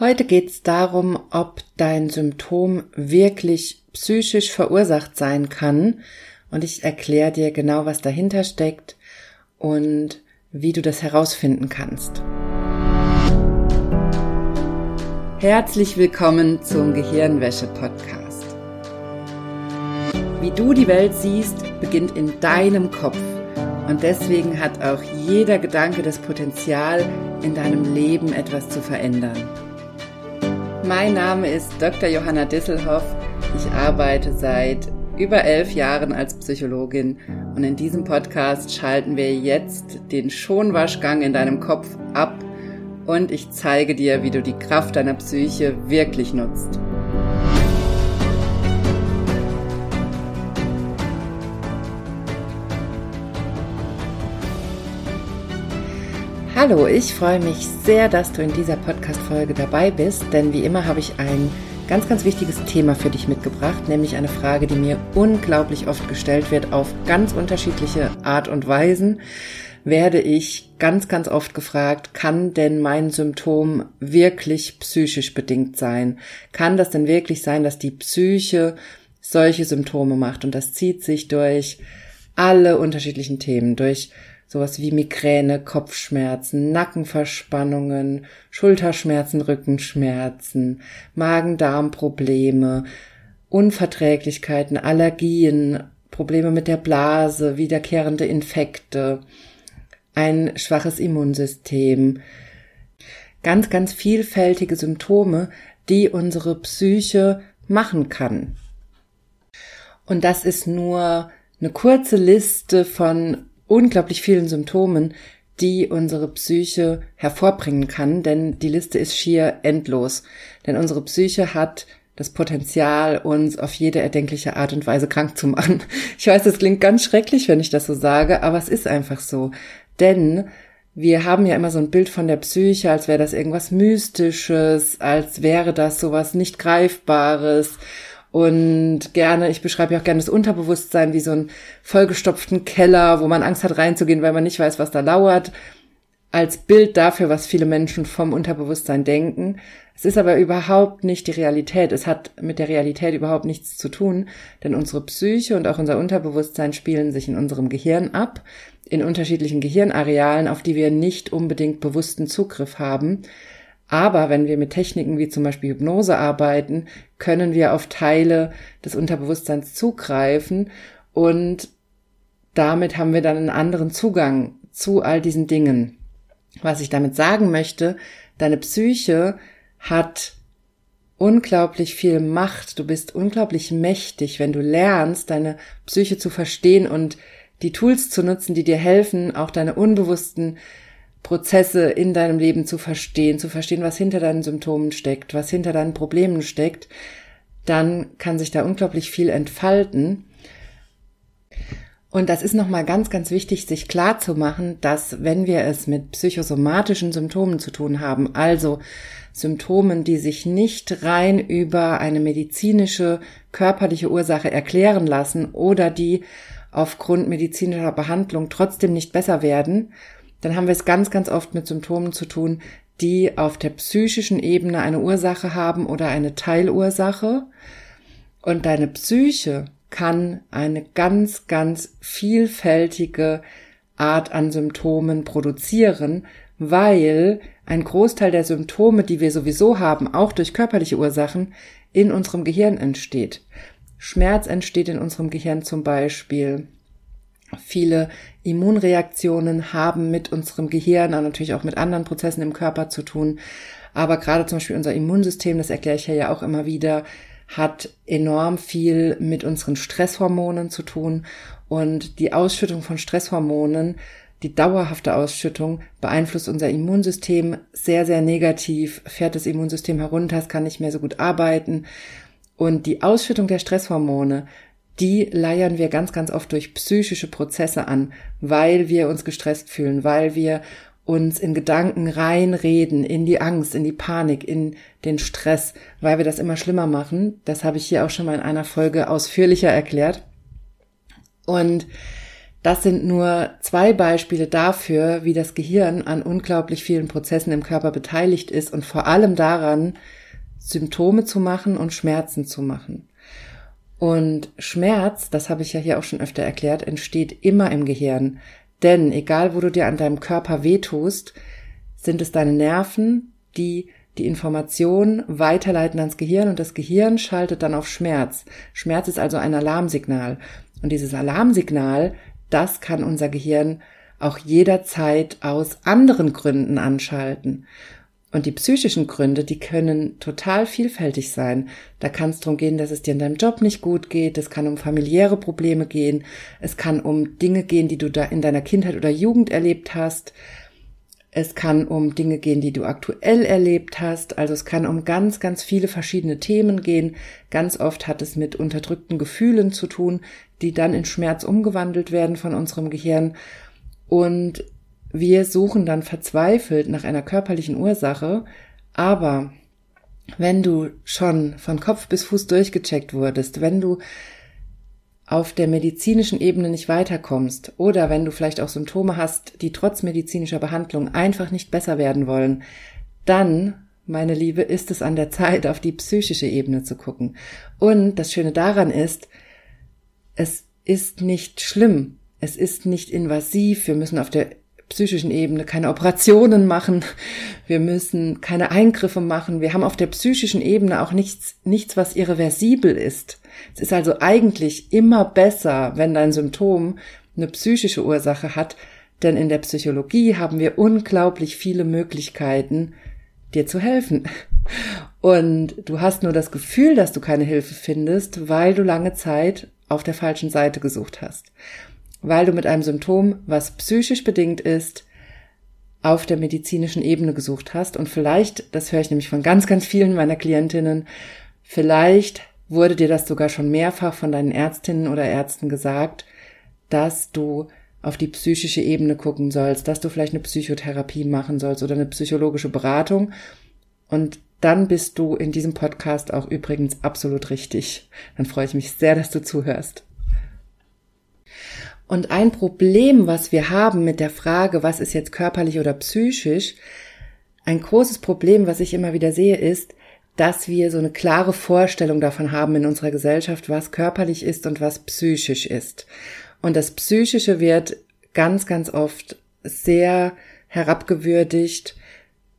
Heute geht es darum, ob dein Symptom wirklich psychisch verursacht sein kann. Und ich erkläre dir genau, was dahinter steckt und wie du das herausfinden kannst. Herzlich willkommen zum Gehirnwäsche-Podcast. Wie du die Welt siehst, beginnt in deinem Kopf. Und deswegen hat auch jeder Gedanke das Potenzial, in deinem Leben etwas zu verändern. Mein Name ist Dr. Johanna Disselhoff. Ich arbeite seit über elf Jahren als Psychologin und in diesem Podcast schalten wir jetzt den Schonwaschgang in deinem Kopf ab und ich zeige dir, wie du die Kraft deiner Psyche wirklich nutzt. Hallo, ich freue mich sehr, dass du in dieser Podcast-Folge dabei bist, denn wie immer habe ich ein ganz, ganz wichtiges Thema für dich mitgebracht, nämlich eine Frage, die mir unglaublich oft gestellt wird auf ganz unterschiedliche Art und Weisen. Werde ich ganz, ganz oft gefragt, kann denn mein Symptom wirklich psychisch bedingt sein? Kann das denn wirklich sein, dass die Psyche solche Symptome macht? Und das zieht sich durch alle unterschiedlichen Themen, durch sowas wie Migräne, Kopfschmerzen, Nackenverspannungen, Schulterschmerzen, Rückenschmerzen, Magen-Darm-Probleme, Unverträglichkeiten, Allergien, Probleme mit der Blase, wiederkehrende Infekte, ein schwaches Immunsystem, ganz, ganz vielfältige Symptome, die unsere Psyche machen kann. Und das ist nur eine kurze Liste von unglaublich vielen Symptomen, die unsere Psyche hervorbringen kann, denn die Liste ist schier endlos. Denn unsere Psyche hat das Potenzial, uns auf jede erdenkliche Art und Weise krank zu machen. Ich weiß, das klingt ganz schrecklich, wenn ich das so sage, aber es ist einfach so. Denn wir haben ja immer so ein Bild von der Psyche, als wäre das irgendwas Mystisches, als wäre das sowas nicht Greifbares. Und gerne, ich beschreibe ja auch gerne das Unterbewusstsein wie so einen vollgestopften Keller, wo man Angst hat reinzugehen, weil man nicht weiß, was da lauert, als Bild dafür, was viele Menschen vom Unterbewusstsein denken. Es ist aber überhaupt nicht die Realität. Es hat mit der Realität überhaupt nichts zu tun, denn unsere Psyche und auch unser Unterbewusstsein spielen sich in unserem Gehirn ab, in unterschiedlichen Gehirnarealen, auf die wir nicht unbedingt bewussten Zugriff haben. Aber wenn wir mit Techniken wie zum Beispiel Hypnose arbeiten, können wir auf Teile des Unterbewusstseins zugreifen und damit haben wir dann einen anderen Zugang zu all diesen Dingen. Was ich damit sagen möchte, deine Psyche hat unglaublich viel Macht, du bist unglaublich mächtig, wenn du lernst, deine Psyche zu verstehen und die Tools zu nutzen, die dir helfen, auch deine unbewussten Prozesse in deinem Leben zu verstehen, zu verstehen, was hinter deinen Symptomen steckt, was hinter deinen Problemen steckt, dann kann sich da unglaublich viel entfalten. Und das ist nochmal ganz, ganz wichtig, sich klar zu machen, dass wenn wir es mit psychosomatischen Symptomen zu tun haben, also Symptomen, die sich nicht rein über eine medizinische, körperliche Ursache erklären lassen oder die aufgrund medizinischer Behandlung trotzdem nicht besser werden, dann haben wir es ganz, ganz oft mit Symptomen zu tun, die auf der psychischen Ebene eine Ursache haben oder eine Teilursache. Und deine Psyche kann eine ganz, ganz vielfältige Art an Symptomen produzieren, weil ein Großteil der Symptome, die wir sowieso haben, auch durch körperliche Ursachen, in unserem Gehirn entsteht. Schmerz entsteht in unserem Gehirn zum Beispiel. Viele Immunreaktionen haben mit unserem Gehirn und natürlich auch mit anderen Prozessen im Körper zu tun. Aber gerade zum Beispiel unser Immunsystem, das erkläre ich ja auch immer wieder, hat enorm viel mit unseren Stresshormonen zu tun. Und die Ausschüttung von Stresshormonen, die dauerhafte Ausschüttung, beeinflusst unser Immunsystem sehr, sehr negativ, fährt das Immunsystem herunter, es kann nicht mehr so gut arbeiten. Und die Ausschüttung der Stresshormone die leiern wir ganz, ganz oft durch psychische Prozesse an, weil wir uns gestresst fühlen, weil wir uns in Gedanken reinreden, in die Angst, in die Panik, in den Stress, weil wir das immer schlimmer machen. Das habe ich hier auch schon mal in einer Folge ausführlicher erklärt. Und Das sind nur zwei Beispiele dafür, wie das Gehirn an unglaublich vielen Prozessen im Körper beteiligt ist und vor allem daran, Symptome zu machen und Schmerzen zu machen. Und Schmerz, das habe ich ja hier auch schon öfter erklärt, entsteht immer im Gehirn. Denn egal, wo du dir an deinem Körper wehtust, sind es deine Nerven, die die Information weiterleiten ans Gehirn und das Gehirn schaltet dann auf Schmerz. Schmerz ist also ein Alarmsignal. Und dieses Alarmsignal, das kann unser Gehirn auch jederzeit aus anderen Gründen anschalten. Und die psychischen Gründe, die können total vielfältig sein. Da kann es darum gehen, dass es dir in deinem Job nicht gut geht. Es kann um familiäre Probleme gehen. Es kann um Dinge gehen, die du da in deiner Kindheit oder Jugend erlebt hast. Es kann um Dinge gehen, die du aktuell erlebt hast. Also es kann um ganz, ganz viele verschiedene Themen gehen. Ganz oft hat es mit unterdrückten Gefühlen zu tun, die dann in Schmerz umgewandelt werden von unserem Gehirn. Und wir suchen dann verzweifelt nach einer körperlichen Ursache, aber wenn du schon von Kopf bis Fuß durchgecheckt wurdest, wenn du auf der medizinischen Ebene nicht weiterkommst oder wenn du vielleicht auch Symptome hast, die trotz medizinischer Behandlung einfach nicht besser werden wollen, dann, meine Liebe, ist es an der Zeit, auf die psychische Ebene zu gucken. Und das Schöne daran ist, es ist nicht schlimm, es ist nicht invasiv, wir müssen auf der psychischen Ebene keine Operationen machen, wir müssen keine Eingriffe machen, wir haben auf der psychischen Ebene auch nichts, nichts, was irreversibel ist. Es ist also eigentlich immer besser, wenn dein Symptom eine psychische Ursache hat, denn in der Psychologie haben wir unglaublich viele Möglichkeiten, dir zu helfen. Und du hast nur das Gefühl, dass du keine Hilfe findest, weil du lange Zeit auf der falschen Seite gesucht hast weil du mit einem Symptom, was psychisch bedingt ist, auf der medizinischen Ebene gesucht hast. Und vielleicht, das höre ich nämlich von ganz, ganz vielen meiner Klientinnen, vielleicht wurde dir das sogar schon mehrfach von deinen Ärztinnen oder Ärzten gesagt, dass du auf die psychische Ebene gucken sollst, dass du vielleicht eine Psychotherapie machen sollst oder eine psychologische Beratung. Und dann bist du in diesem Podcast auch übrigens absolut richtig. Dann freue ich mich sehr, dass du zuhörst. Und ein Problem, was wir haben mit der Frage, was ist jetzt körperlich oder psychisch, ein großes Problem, was ich immer wieder sehe, ist, dass wir so eine klare Vorstellung davon haben in unserer Gesellschaft, was körperlich ist und was psychisch ist. Und das Psychische wird ganz, ganz oft sehr herabgewürdigt.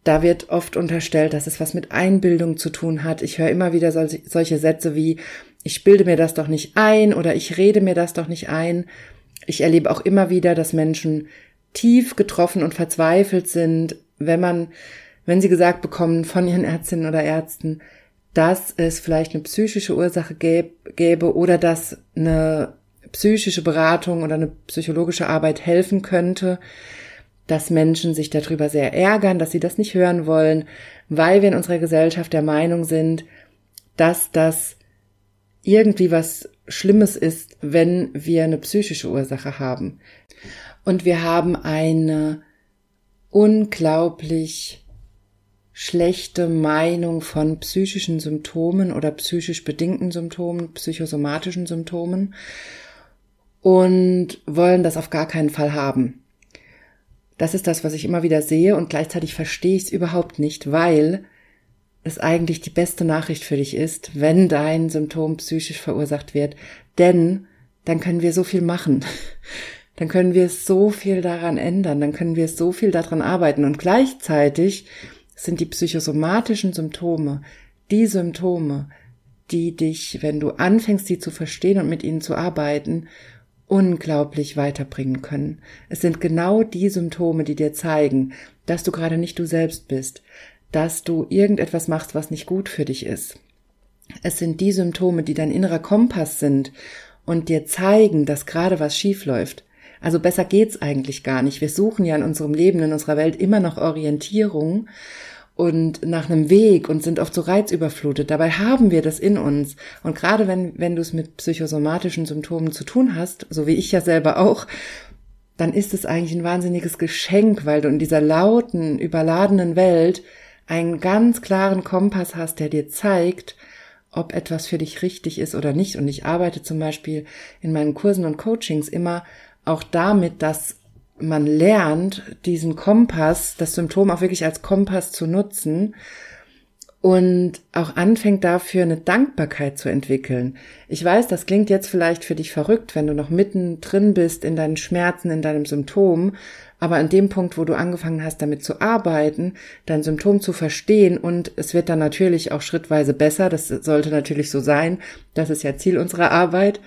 Da wird oft unterstellt, dass es was mit Einbildung zu tun hat. Ich höre immer wieder solche Sätze wie, ich bilde mir das doch nicht ein oder ich rede mir das doch nicht ein ich erlebe auch immer wieder, dass Menschen tief getroffen und verzweifelt sind, wenn man, wenn sie gesagt bekommen von ihren Ärztinnen oder Ärzten, dass es vielleicht eine psychische Ursache gäbe oder dass eine psychische Beratung oder eine psychologische Arbeit helfen könnte, dass Menschen sich darüber sehr ärgern, dass sie das nicht hören wollen, weil wir in unserer Gesellschaft der Meinung sind, dass das irgendwie was Schlimmes ist, wenn wir eine psychische Ursache haben. Und wir haben eine unglaublich schlechte Meinung von psychischen Symptomen oder psychisch bedingten Symptomen, psychosomatischen Symptomen und wollen das auf gar keinen Fall haben. Das ist das, was ich immer wieder sehe und gleichzeitig verstehe ich es überhaupt nicht, weil es eigentlich die beste Nachricht für dich ist, wenn dein Symptom psychisch verursacht wird, denn dann können wir so viel machen. Dann können wir so viel daran ändern, dann können wir so viel daran arbeiten und gleichzeitig sind die psychosomatischen Symptome die Symptome, die dich, wenn du anfängst, die zu verstehen und mit ihnen zu arbeiten, unglaublich weiterbringen können. Es sind genau die Symptome, die dir zeigen, dass du gerade nicht du selbst bist, dass du irgendetwas machst, was nicht gut für dich ist. Es sind die Symptome, die dein innerer Kompass sind und dir zeigen, dass gerade was schief läuft. Also besser geht's eigentlich gar nicht. Wir suchen ja in unserem Leben, in unserer Welt immer noch Orientierung und nach einem Weg und sind oft so reizüberflutet. Dabei haben wir das in uns. Und gerade wenn, wenn du es mit psychosomatischen Symptomen zu tun hast, so wie ich ja selber auch, dann ist es eigentlich ein wahnsinniges Geschenk, weil du in dieser lauten, überladenen Welt einen ganz klaren Kompass hast, der dir zeigt, ob etwas für dich richtig ist oder nicht. Und ich arbeite zum Beispiel in meinen Kursen und Coachings immer auch damit, dass man lernt, diesen Kompass, das Symptom auch wirklich als Kompass zu nutzen und auch anfängt dafür eine Dankbarkeit zu entwickeln. Ich weiß, das klingt jetzt vielleicht für dich verrückt, wenn du noch mitten drin bist in deinen Schmerzen, in deinem Symptom, aber an dem Punkt, wo du angefangen hast, damit zu arbeiten, dein Symptom zu verstehen und es wird dann natürlich auch schrittweise besser, das sollte natürlich so sein, das ist ja Ziel unserer Arbeit,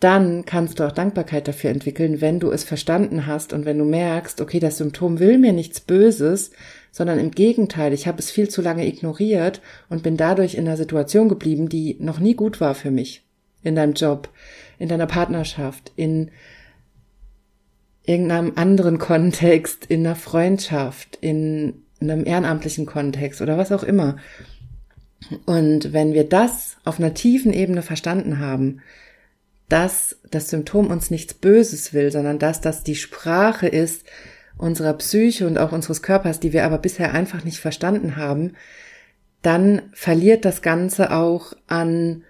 dann kannst du auch Dankbarkeit dafür entwickeln, wenn du es verstanden hast und wenn du merkst, okay, das Symptom will mir nichts Böses, sondern im Gegenteil, ich habe es viel zu lange ignoriert und bin dadurch in einer Situation geblieben, die noch nie gut war für mich. In deinem Job, in deiner Partnerschaft, in irgendeinem anderen Kontext, in einer Freundschaft, in einem ehrenamtlichen Kontext oder was auch immer. Und wenn wir das auf einer tiefen Ebene verstanden haben, dass das Symptom uns nichts Böses will, sondern dass das die Sprache ist unserer Psyche und auch unseres Körpers, die wir aber bisher einfach nicht verstanden haben, dann verliert das Ganze auch an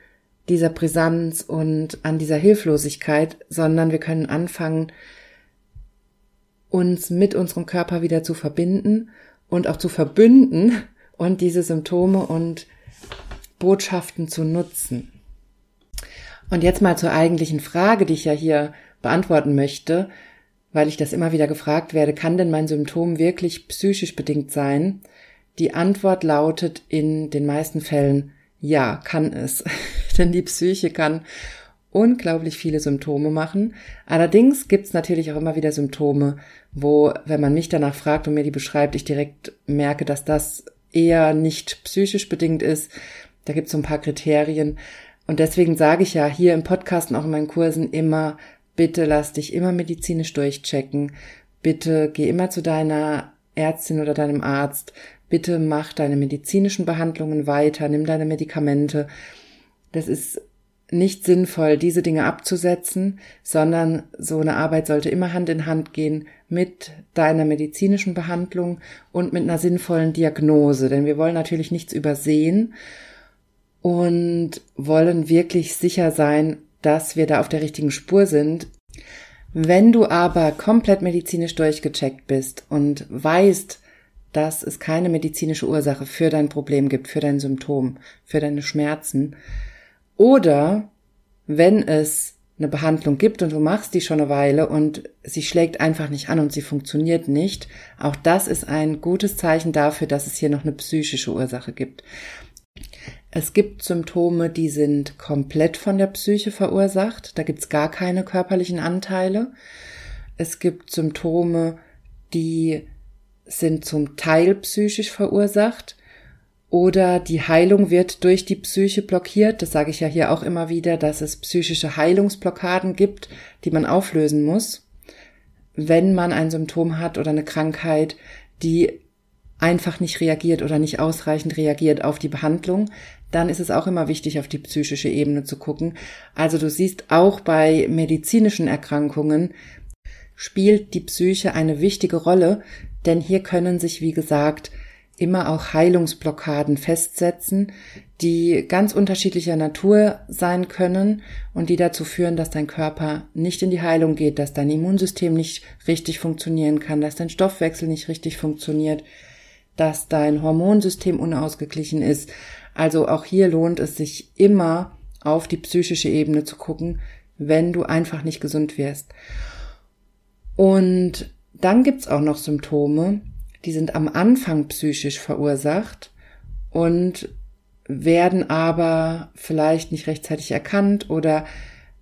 dieser Brisanz und an dieser Hilflosigkeit, sondern wir können anfangen, uns mit unserem Körper wieder zu verbinden und auch zu verbünden und diese Symptome und Botschaften zu nutzen. Und jetzt mal zur eigentlichen Frage, die ich ja hier beantworten möchte, weil ich das immer wieder gefragt werde, kann denn mein Symptom wirklich psychisch bedingt sein? Die Antwort lautet in den meisten Fällen ja, kann es. Denn die Psyche kann unglaublich viele Symptome machen. Allerdings gibt's natürlich auch immer wieder Symptome, wo, wenn man mich danach fragt und mir die beschreibt, ich direkt merke, dass das eher nicht psychisch bedingt ist. Da gibt's so ein paar Kriterien. Und deswegen sage ich ja hier im Podcast und auch in meinen Kursen immer, bitte lass dich immer medizinisch durchchecken. Bitte geh immer zu deiner Ärztin oder deinem Arzt. Bitte mach deine medizinischen Behandlungen weiter, nimm deine Medikamente. Das ist nicht sinnvoll, diese Dinge abzusetzen, sondern so eine Arbeit sollte immer Hand in Hand gehen mit deiner medizinischen Behandlung und mit einer sinnvollen Diagnose. Denn wir wollen natürlich nichts übersehen und wollen wirklich sicher sein, dass wir da auf der richtigen Spur sind. Wenn du aber komplett medizinisch durchgecheckt bist und weißt, dass es keine medizinische Ursache für dein Problem gibt, für dein Symptom, für deine Schmerzen, oder wenn es eine Behandlung gibt und du machst die schon eine Weile und sie schlägt einfach nicht an und sie funktioniert nicht, auch das ist ein gutes Zeichen dafür, dass es hier noch eine psychische Ursache gibt. Es gibt Symptome, die sind komplett von der Psyche verursacht. Da gibt's gar keine körperlichen Anteile. Es gibt Symptome, die sind zum Teil psychisch verursacht. Oder die Heilung wird durch die Psyche blockiert. Das sage ich ja hier auch immer wieder, dass es psychische Heilungsblockaden gibt, die man auflösen muss, wenn man ein Symptom hat oder eine Krankheit, die einfach nicht reagiert oder nicht ausreichend reagiert auf die Behandlung, dann ist es auch immer wichtig, auf die psychische Ebene zu gucken. Also du siehst auch bei medizinischen Erkrankungen spielt die Psyche eine wichtige Rolle, denn hier können sich, wie gesagt, immer auch Heilungsblockaden festsetzen, die ganz unterschiedlicher Natur sein können und die dazu führen, dass dein Körper nicht in die Heilung geht, dass dein Immunsystem nicht richtig funktionieren kann, dass dein Stoffwechsel nicht richtig funktioniert, dass dein Hormonsystem unausgeglichen ist. Also auch hier lohnt es sich immer auf die psychische Ebene zu gucken, wenn du einfach nicht gesund wirst. Und dann gibt's auch noch Symptome, die sind am Anfang psychisch verursacht und werden aber vielleicht nicht rechtzeitig erkannt oder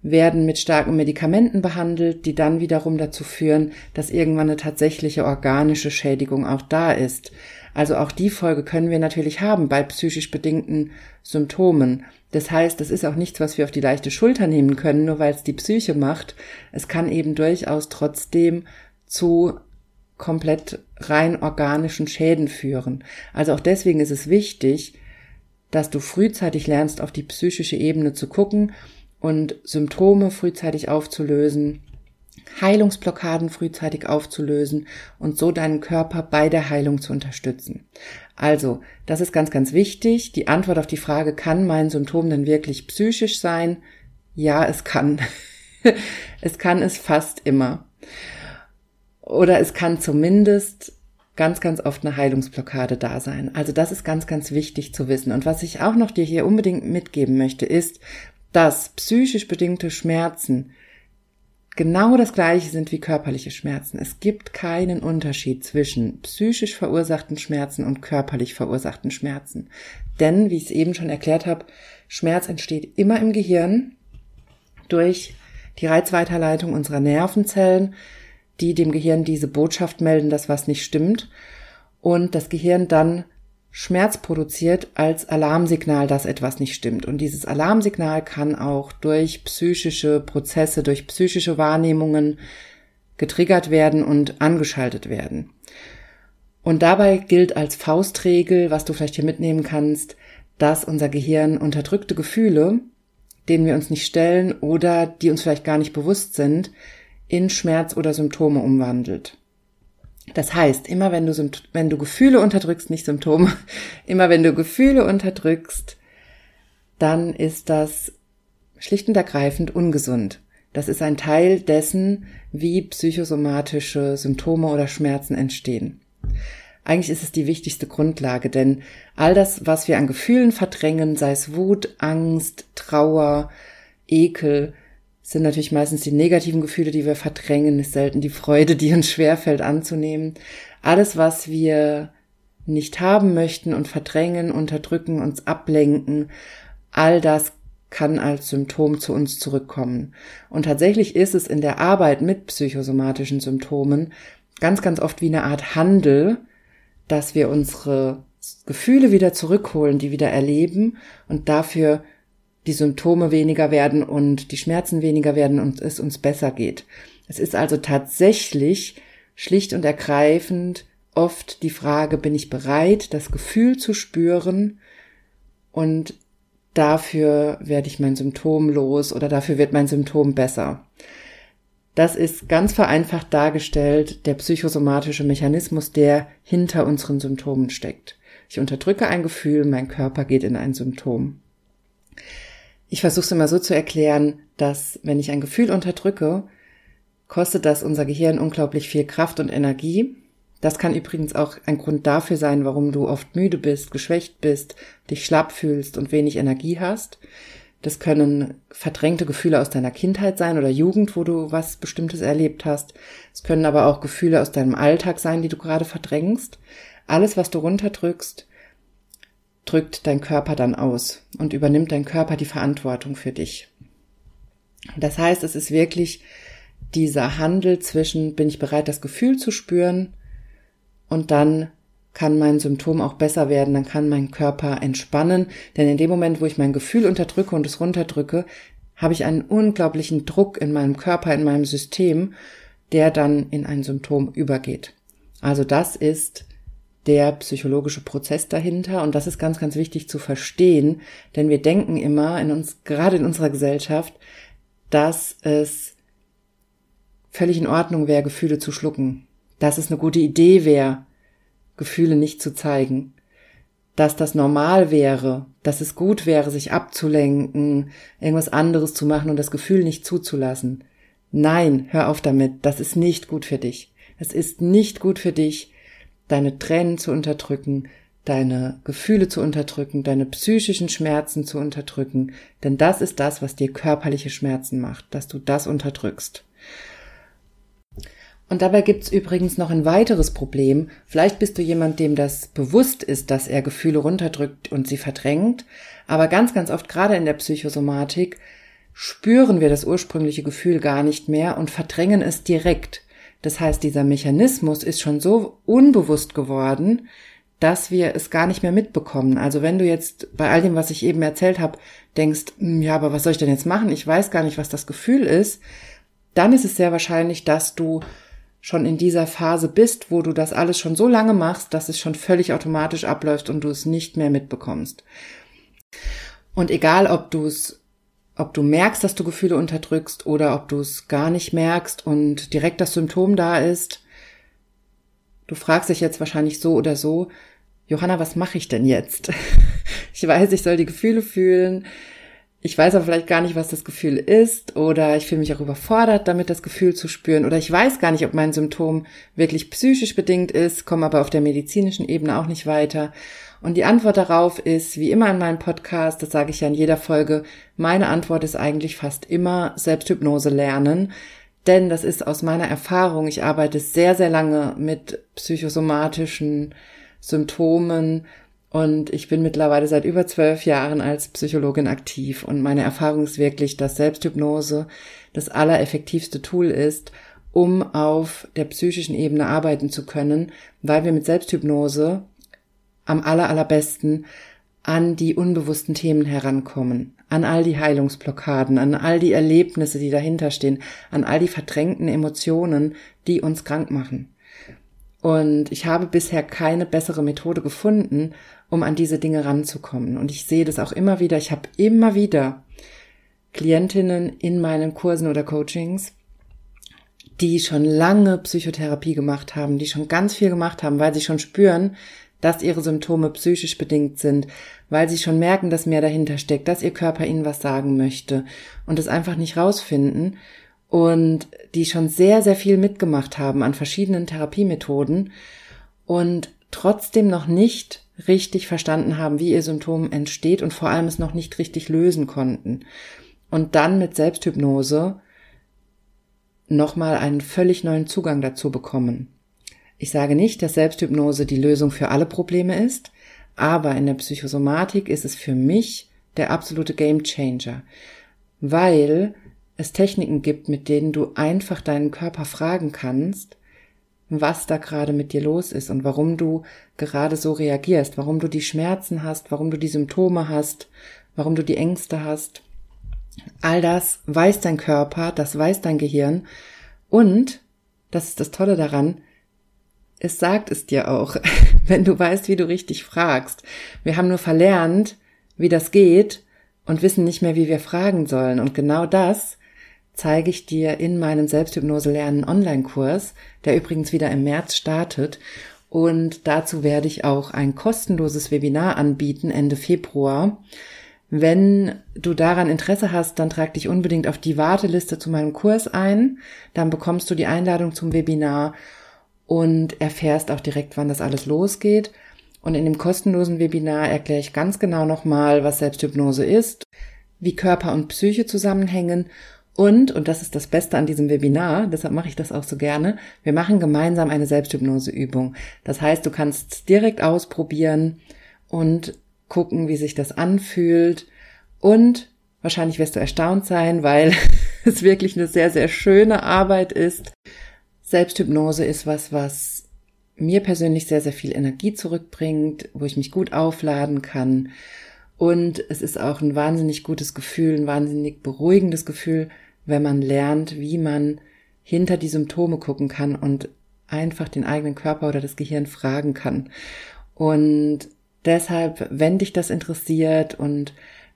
werden mit starken Medikamenten behandelt, die dann wiederum dazu führen, dass irgendwann eine tatsächliche organische Schädigung auch da ist. Also auch die Folge können wir natürlich haben bei psychisch bedingten Symptomen. Das heißt, das ist auch nichts, was wir auf die leichte Schulter nehmen können, nur weil es die Psyche macht. Es kann eben durchaus trotzdem zu komplett rein organischen Schäden führen. Also auch deswegen ist es wichtig, dass du frühzeitig lernst, auf die psychische Ebene zu gucken und Symptome frühzeitig aufzulösen, Heilungsblockaden frühzeitig aufzulösen und so deinen Körper bei der Heilung zu unterstützen. Also, das ist ganz, ganz wichtig. Die Antwort auf die Frage, kann mein Symptom denn wirklich psychisch sein? Ja, es kann. es kann es fast immer. Oder es kann zumindest ganz, ganz oft eine Heilungsblockade da sein. Also das ist ganz, ganz wichtig zu wissen. Und was ich auch noch dir hier unbedingt mitgeben möchte, ist, dass psychisch bedingte Schmerzen genau das gleiche sind wie körperliche Schmerzen. Es gibt keinen Unterschied zwischen psychisch verursachten Schmerzen und körperlich verursachten Schmerzen. Denn, wie ich es eben schon erklärt habe, Schmerz entsteht immer im Gehirn durch die Reizweiterleitung unserer Nervenzellen, die dem Gehirn diese Botschaft melden, dass was nicht stimmt und das Gehirn dann Schmerz produziert als Alarmsignal, dass etwas nicht stimmt. Und dieses Alarmsignal kann auch durch psychische Prozesse, durch psychische Wahrnehmungen getriggert werden und angeschaltet werden. Und dabei gilt als Faustregel, was du vielleicht hier mitnehmen kannst, dass unser Gehirn unterdrückte Gefühle, denen wir uns nicht stellen oder die uns vielleicht gar nicht bewusst sind, in Schmerz oder Symptome umwandelt. Das heißt, immer wenn du, wenn du Gefühle unterdrückst, nicht Symptome, immer wenn du Gefühle unterdrückst, dann ist das schlicht und ergreifend ungesund. Das ist ein Teil dessen, wie psychosomatische Symptome oder Schmerzen entstehen. Eigentlich ist es die wichtigste Grundlage, denn all das, was wir an Gefühlen verdrängen, sei es Wut, Angst, Trauer, Ekel, sind natürlich meistens die negativen Gefühle, die wir verdrängen, ist selten die Freude, die uns schwerfällt anzunehmen. Alles, was wir nicht haben möchten und verdrängen, unterdrücken, uns ablenken, all das kann als Symptom zu uns zurückkommen. Und tatsächlich ist es in der Arbeit mit psychosomatischen Symptomen ganz, ganz oft wie eine Art Handel, dass wir unsere Gefühle wieder zurückholen, die wieder erleben und dafür die Symptome weniger werden und die Schmerzen weniger werden und es uns besser geht. Es ist also tatsächlich schlicht und ergreifend oft die Frage, bin ich bereit, das Gefühl zu spüren und dafür werde ich mein Symptom los oder dafür wird mein Symptom besser. Das ist ganz vereinfacht dargestellt der psychosomatische Mechanismus, der hinter unseren Symptomen steckt. Ich unterdrücke ein Gefühl, mein Körper geht in ein Symptom. Ich versuche es immer so zu erklären, dass wenn ich ein Gefühl unterdrücke, kostet das unser Gehirn unglaublich viel Kraft und Energie. Das kann übrigens auch ein Grund dafür sein, warum du oft müde bist, geschwächt bist, dich schlapp fühlst und wenig Energie hast. Das können verdrängte Gefühle aus deiner Kindheit sein oder Jugend, wo du was Bestimmtes erlebt hast. Es können aber auch Gefühle aus deinem Alltag sein, die du gerade verdrängst. Alles, was du runterdrückst, drückt dein Körper dann aus und übernimmt dein Körper die Verantwortung für dich. Das heißt, es ist wirklich dieser Handel zwischen, bin ich bereit, das Gefühl zu spüren und dann kann mein Symptom auch besser werden, dann kann mein Körper entspannen, denn in dem Moment, wo ich mein Gefühl unterdrücke und es runterdrücke, habe ich einen unglaublichen Druck in meinem Körper, in meinem System, der dann in ein Symptom übergeht. Also das ist der psychologische Prozess dahinter. Und das ist ganz, ganz wichtig zu verstehen, denn wir denken immer in uns, gerade in unserer Gesellschaft, dass es völlig in Ordnung wäre, Gefühle zu schlucken. Dass es eine gute Idee wäre, Gefühle nicht zu zeigen. Dass das normal wäre, dass es gut wäre, sich abzulenken, irgendwas anderes zu machen und das Gefühl nicht zuzulassen. Nein, hör auf damit. Das ist nicht gut für dich. Es ist nicht gut für dich, deine Tränen zu unterdrücken, deine Gefühle zu unterdrücken, deine psychischen Schmerzen zu unterdrücken, denn das ist das, was dir körperliche Schmerzen macht, dass du das unterdrückst. Und dabei gibt's übrigens noch ein weiteres Problem. Vielleicht bist du jemand, dem das bewusst ist, dass er Gefühle runterdrückt und sie verdrängt, aber ganz, ganz oft, gerade in der Psychosomatik, spüren wir das ursprüngliche Gefühl gar nicht mehr und verdrängen es direkt. Das heißt, dieser Mechanismus ist schon so unbewusst geworden, dass wir es gar nicht mehr mitbekommen. Also wenn du jetzt bei all dem, was ich eben erzählt habe, denkst, hm, ja, aber was soll ich denn jetzt machen? Ich weiß gar nicht, was das Gefühl ist, dann ist es sehr wahrscheinlich, dass du schon in dieser Phase bist, wo du das alles schon so lange machst, dass es schon völlig automatisch abläuft und du es nicht mehr mitbekommst. Und egal, ob du es ob du merkst, dass du Gefühle unterdrückst oder ob du es gar nicht merkst und direkt das Symptom da ist. Du fragst dich jetzt wahrscheinlich so oder so, Johanna, was mache ich denn jetzt? ich weiß, ich soll die Gefühle fühlen. ich weiß aber vielleicht gar nicht, was das Gefühl ist oder ich fühle mich auch überfordert, damit das Gefühl zu spüren oder ich weiß gar nicht, ob mein Symptom wirklich psychisch bedingt ist, komme aber auf der medizinischen Ebene auch nicht weiter. Und die Antwort darauf ist, wie immer in meinem Podcast, das sage ich ja in jeder Folge, meine Antwort ist eigentlich fast immer Selbsthypnose lernen. Denn das ist aus meiner Erfahrung, ich arbeite sehr, sehr lange mit psychosomatischen Symptomen und ich bin mittlerweile seit über zwölf Jahren als Psychologin aktiv und meine Erfahrung ist wirklich, dass Selbsthypnose das allereffektivste Tool ist, um auf der psychischen Ebene arbeiten zu können, weil wir mit Selbsthypnose am aller, allerbesten an die unbewussten Themen herankommen, an all die Heilungsblockaden, an all die Erlebnisse, die dahinter stehen, an all die verdrängten Emotionen, die uns krank machen. Und ich habe bisher keine bessere Methode gefunden, um an diese Dinge ranzukommen. Und ich sehe das auch immer wieder. Ich habe immer wieder Klientinnen in meinen Kursen oder Coachings, die schon lange Psychotherapie gemacht haben, die schon ganz viel gemacht haben, weil sie schon spüren, dass ihre Symptome psychisch bedingt sind, weil sie schon merken, dass mehr dahinter steckt, dass ihr Körper ihnen was sagen möchte und es einfach nicht rausfinden und die schon sehr, sehr viel mitgemacht haben an verschiedenen Therapiemethoden und trotzdem noch nicht richtig verstanden haben, wie ihr Symptom entsteht und vor allem es noch nicht richtig lösen konnten. Und dann mit Selbsthypnose nochmal einen völlig neuen Zugang dazu bekommen. Ich sage nicht, dass Selbsthypnose die Lösung für alle Probleme ist, aber in der Psychosomatik ist es für mich der absolute Gamechanger, weil es Techniken gibt, mit denen du einfach deinen Körper fragen kannst, was da gerade mit dir los ist und warum du gerade so reagierst, warum du die Schmerzen hast, warum du die Symptome hast, warum du die Ängste hast. All das weiß dein Körper, das weiß dein Gehirn und, das ist das Tolle daran, es sagt es dir auch, wenn du weißt, wie du richtig fragst. Wir haben nur verlernt, wie das geht und wissen nicht mehr, wie wir fragen sollen. Und genau das zeige ich dir in meinem Selbsthypnose lernen Online-Kurs, der übrigens wieder im März startet. Und dazu werde ich auch ein kostenloses Webinar anbieten Ende Februar. Wenn du daran Interesse hast, dann trag dich unbedingt auf die Warteliste zu meinem Kurs ein. Dann bekommst du die Einladung zum Webinar und erfährst auch direkt, wann das alles losgeht. Und in dem kostenlosen Webinar erkläre ich ganz genau nochmal, was Selbsthypnose ist, wie Körper und Psyche zusammenhängen und, und das ist das Beste an diesem Webinar, deshalb mache ich das auch so gerne, wir machen gemeinsam eine Selbsthypnoseübung. Das heißt, du kannst direkt ausprobieren und gucken, wie sich das anfühlt. Und wahrscheinlich wirst du erstaunt sein, weil es wirklich eine sehr, sehr schöne Arbeit ist. Selbsthypnose ist was, was mir persönlich sehr, sehr viel Energie zurückbringt, wo ich mich gut aufladen kann. Und es ist auch ein wahnsinnig gutes Gefühl, ein wahnsinnig beruhigendes Gefühl, wenn man lernt, wie man hinter die Symptome gucken kann und einfach den eigenen Körper oder das Gehirn fragen kann. Und deshalb, wenn dich das interessiert und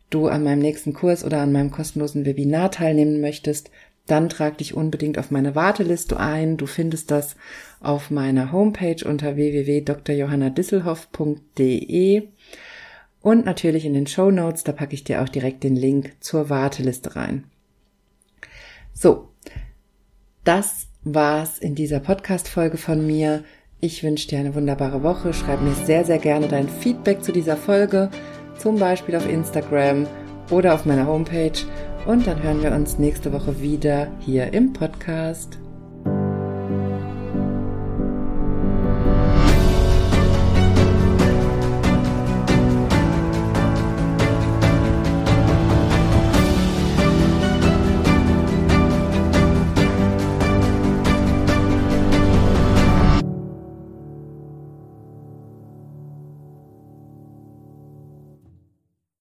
du an meinem nächsten Kurs oder an meinem kostenlosen Webinar teilnehmen möchtest, dann trag dich unbedingt auf meine Warteliste ein. Du findest das auf meiner Homepage unter www.drjohannadisselhoff.de und natürlich in den Show Notes, da packe ich dir auch direkt den Link zur Warteliste rein. So, das war's in dieser Podcast-Folge von mir. Ich wünsche dir eine wunderbare Woche. Schreib mir sehr, sehr gerne dein Feedback zu dieser Folge, zum Beispiel auf Instagram oder auf meiner Homepage. Und dann hören wir uns nächste Woche wieder hier im Podcast.